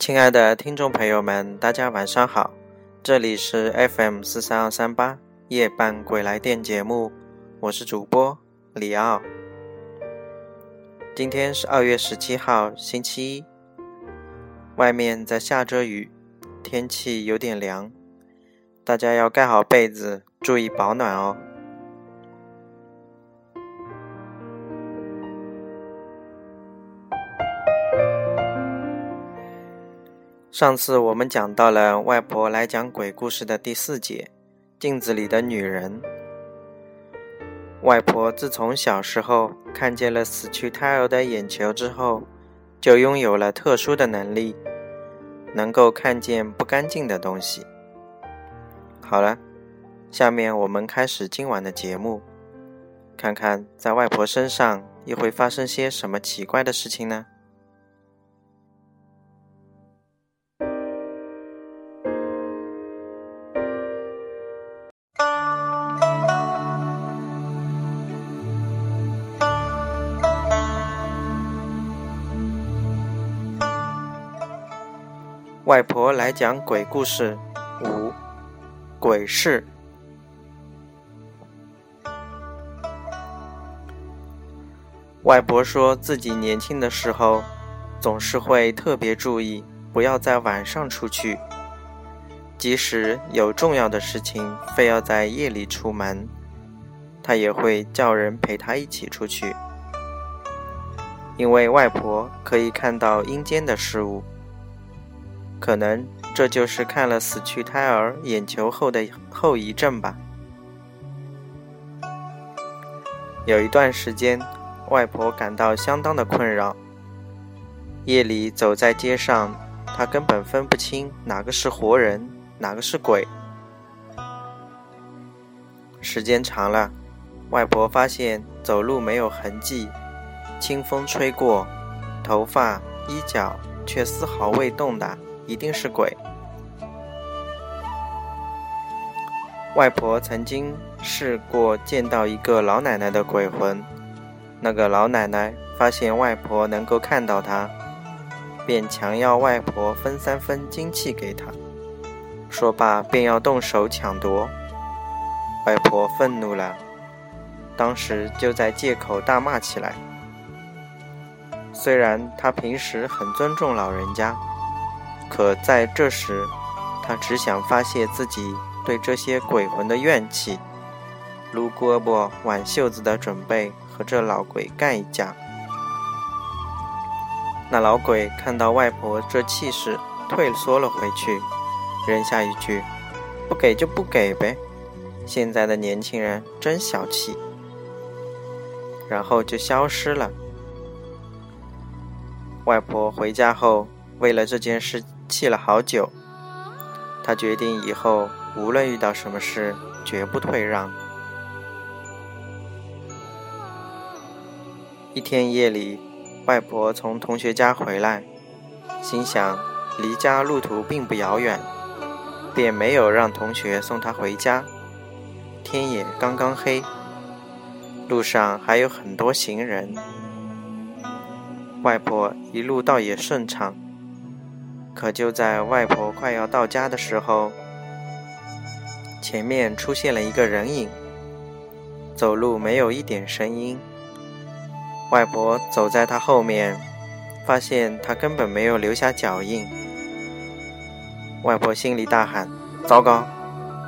亲爱的听众朋友们，大家晚上好，这里是 FM 四三二三八夜半鬼来电节目，我是主播李奥。今天是二月十七号，星期一，外面在下着雨，天气有点凉，大家要盖好被子，注意保暖哦。上次我们讲到了外婆来讲鬼故事的第四节，镜子里的女人。外婆自从小时候看见了死去胎儿的眼球之后，就拥有了特殊的能力，能够看见不干净的东西。好了，下面我们开始今晚的节目，看看在外婆身上又会发生些什么奇怪的事情呢？外婆来讲鬼故事五，鬼事。外婆说自己年轻的时候，总是会特别注意，不要在晚上出去。即使有重要的事情，非要在夜里出门，她也会叫人陪她一起出去，因为外婆可以看到阴间的事物。可能这就是看了死去胎儿眼球后的后遗症吧。有一段时间，外婆感到相当的困扰。夜里走在街上，她根本分不清哪个是活人，哪个是鬼。时间长了，外婆发现走路没有痕迹，清风吹过，头发、衣角却丝毫未动的。一定是鬼。外婆曾经试过见到一个老奶奶的鬼魂，那个老奶奶发现外婆能够看到她，便强要外婆分三分精气给她。说罢便要动手抢夺，外婆愤怒了，当时就在借口大骂起来。虽然她平时很尊重老人家。可在这时，他只想发泄自己对这些鬼魂的怨气，撸胳膊挽袖子的准备和这老鬼干一架。那老鬼看到外婆这气势，退缩了回去，扔下一句：“不给就不给呗，现在的年轻人真小气。”然后就消失了。外婆回家后，为了这件事。气了好久，他决定以后无论遇到什么事，绝不退让。一天夜里，外婆从同学家回来，心想离家路途并不遥远，便没有让同学送她回家。天也刚刚黑，路上还有很多行人，外婆一路倒也顺畅。可就在外婆快要到家的时候，前面出现了一个人影，走路没有一点声音。外婆走在他后面，发现他根本没有留下脚印。外婆心里大喊：“糟糕，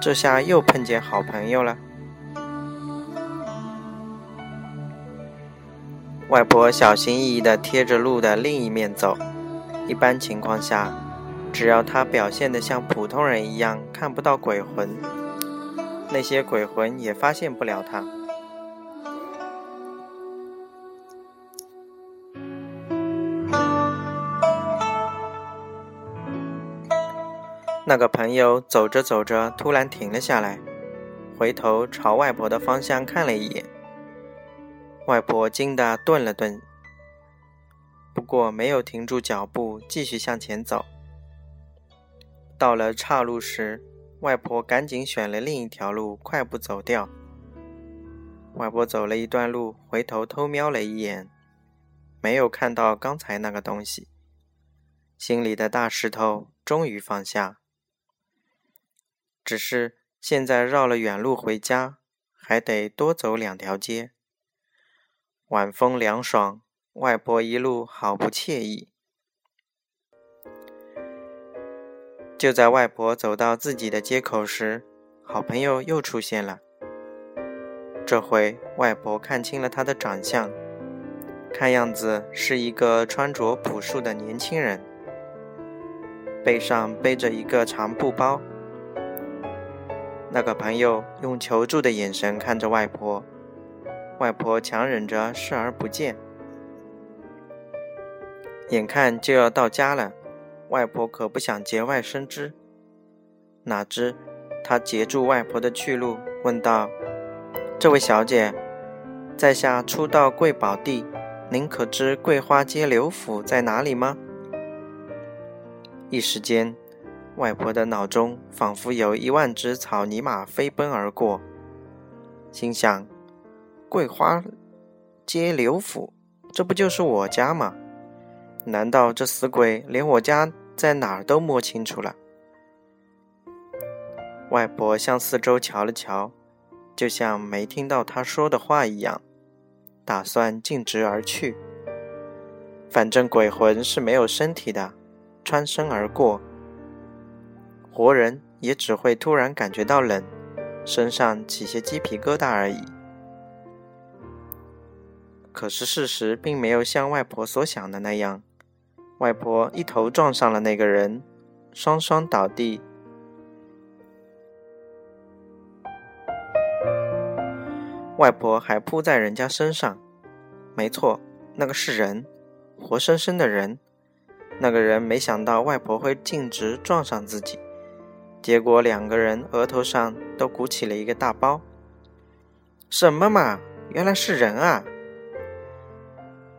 这下又碰见好朋友了。”外婆小心翼翼地贴着路的另一面走。一般情况下，只要他表现得像普通人一样，看不到鬼魂，那些鬼魂也发现不了他。那个朋友走着走着，突然停了下来，回头朝外婆的方向看了一眼。外婆惊得顿了顿。不过没有停住脚步，继续向前走。到了岔路时，外婆赶紧选了另一条路，快步走掉。外婆走了一段路，回头偷瞄了一眼，没有看到刚才那个东西，心里的大石头终于放下。只是现在绕了远路回家，还得多走两条街。晚风凉爽，外婆一路好不惬意。就在外婆走到自己的街口时，好朋友又出现了。这回外婆看清了他的长相，看样子是一个穿着朴素的年轻人。背上背着一个长布包，那个朋友用求助的眼神看着外婆，外婆强忍着视而不见。眼看就要到家了，外婆可不想节外生枝，哪知她截住外婆的去路，问道：“这位小姐，在下初到贵宝地，您可知桂花街刘府在哪里吗？”一时间，外婆的脑中仿佛有一万只草泥马飞奔而过，心想：“桂花街刘府，这不就是我家吗？难道这死鬼连我家在哪儿都摸清楚了？”外婆向四周瞧了瞧，就像没听到他说的话一样，打算径直而去。反正鬼魂是没有身体的。穿身而过，活人也只会突然感觉到冷，身上起些鸡皮疙瘩而已。可是事实并没有像外婆所想的那样，外婆一头撞上了那个人，双双倒地。外婆还扑在人家身上，没错，那个是人，活生生的人。那个人没想到外婆会径直撞上自己，结果两个人额头上都鼓起了一个大包。什么嘛，原来是人啊！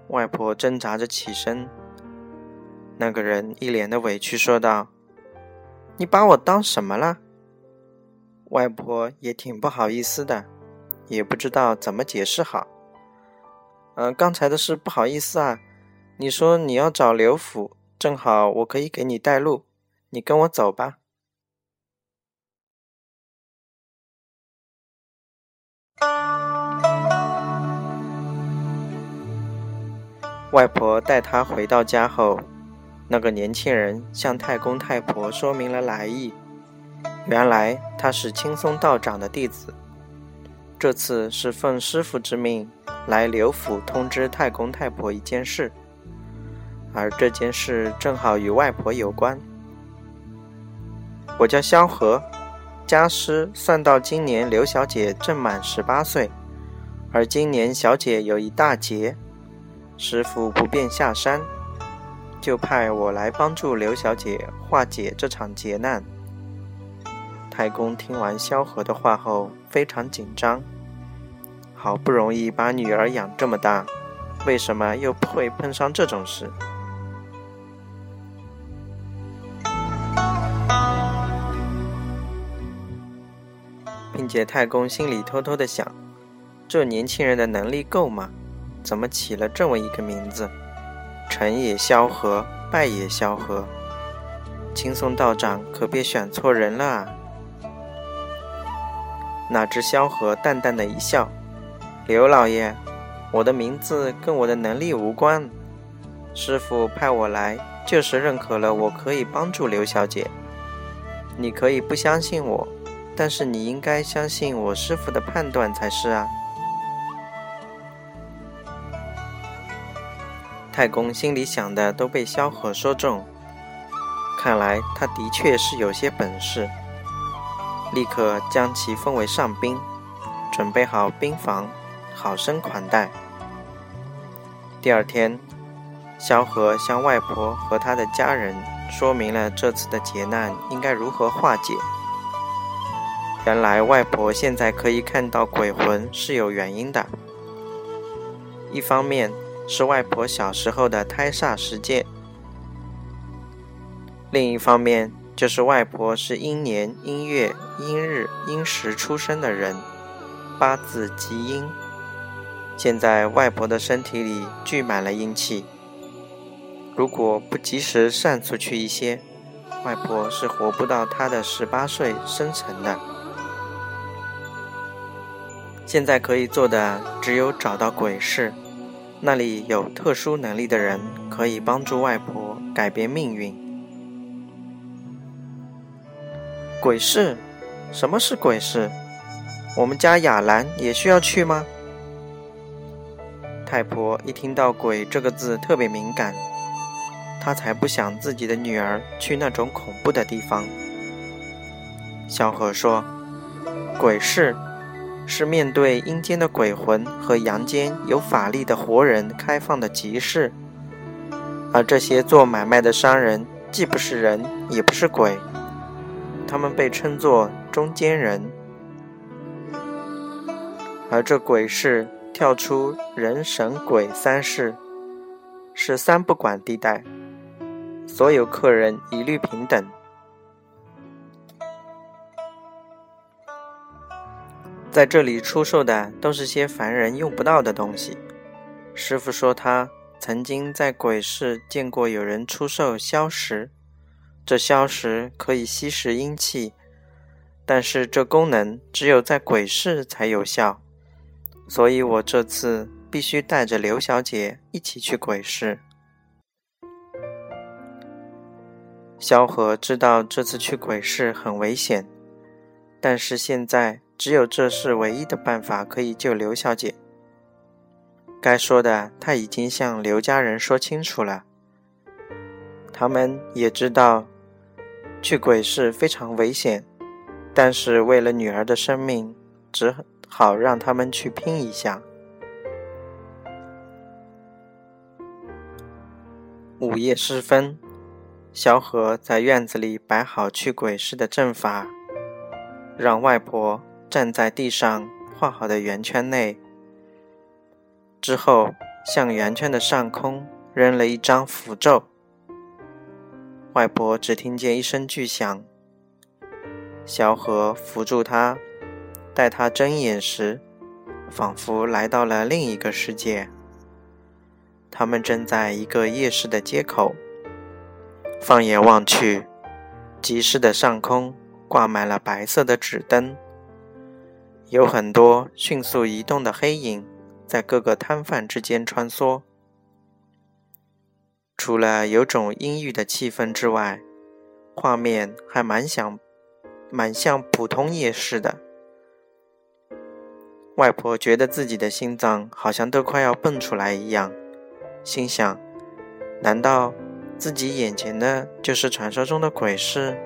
外婆挣扎着起身，那个人一脸的委屈说道：“你把我当什么了？”外婆也挺不好意思的，也不知道怎么解释好。嗯，刚才的事不好意思啊。你说你要找刘府。正好我可以给你带路，你跟我走吧。外婆带他回到家后，那个年轻人向太公太婆说明了来意。原来他是青松道长的弟子，这次是奉师傅之命来刘府通知太公太婆一件事。而这件事正好与外婆有关。我叫萧何，家师算到今年刘小姐正满十八岁，而今年小姐有一大劫，师傅不便下山，就派我来帮助刘小姐化解这场劫难。太公听完萧何的话后非常紧张，好不容易把女儿养这么大，为什么又会碰上这种事？并且太公心里偷偷的想：这年轻人的能力够吗？怎么起了这么一个名字？成也萧何，败也萧何。青松道长可别选错人了啊！哪知萧何淡淡的一笑：“刘老爷，我的名字跟我的能力无关。师傅派我来，就是认可了我可以帮助刘小姐。你可以不相信我。”但是你应该相信我师傅的判断才是啊！太公心里想的都被萧何说中，看来他的确是有些本事，立刻将其封为上宾，准备好兵房，好生款待。第二天，萧何向外婆和他的家人说明了这次的劫难应该如何化解。原来外婆现在可以看到鬼魂是有原因的，一方面是外婆小时候的胎煞事件，另一方面就是外婆是阴年阴月阴日阴时出生的人，八字极阴。现在外婆的身体里聚满了阴气，如果不及时散出去一些，外婆是活不到她的十八岁生辰的。现在可以做的只有找到鬼市，那里有特殊能力的人可以帮助外婆改变命运。鬼市？什么是鬼市？我们家雅兰也需要去吗？太婆一听到“鬼”这个字特别敏感，她才不想自己的女儿去那种恐怖的地方。小何说：“鬼市是面对阴间的鬼魂和阳间有法力的活人开放的集市，而这些做买卖的商人既不是人，也不是鬼，他们被称作中间人。而这鬼市。”跳出人神鬼三世，是三不管地带，所有客人一律平等。在这里出售的都是些凡人用不到的东西。师傅说他曾经在鬼市见过有人出售消石，这消石可以吸食阴气，但是这功能只有在鬼市才有效。所以我这次必须带着刘小姐一起去鬼市。萧何知道这次去鬼市很危险，但是现在只有这是唯一的办法可以救刘小姐。该说的他已经向刘家人说清楚了，他们也知道去鬼市非常危险，但是为了女儿的生命，只。好，让他们去拼一下。午夜时分，萧何在院子里摆好去鬼市的阵法，让外婆站在地上画好的圆圈内，之后向圆圈的上空扔了一张符咒。外婆只听见一声巨响，小何扶住她。待他睁眼时，仿佛来到了另一个世界。他们正在一个夜市的街口，放眼望去，集市的上空挂满了白色的纸灯，有很多迅速移动的黑影在各个摊贩之间穿梭。除了有种阴郁的气氛之外，画面还蛮像蛮像普通夜市的。外婆觉得自己的心脏好像都快要蹦出来一样，心想：难道自己眼前的就是传说中的鬼市？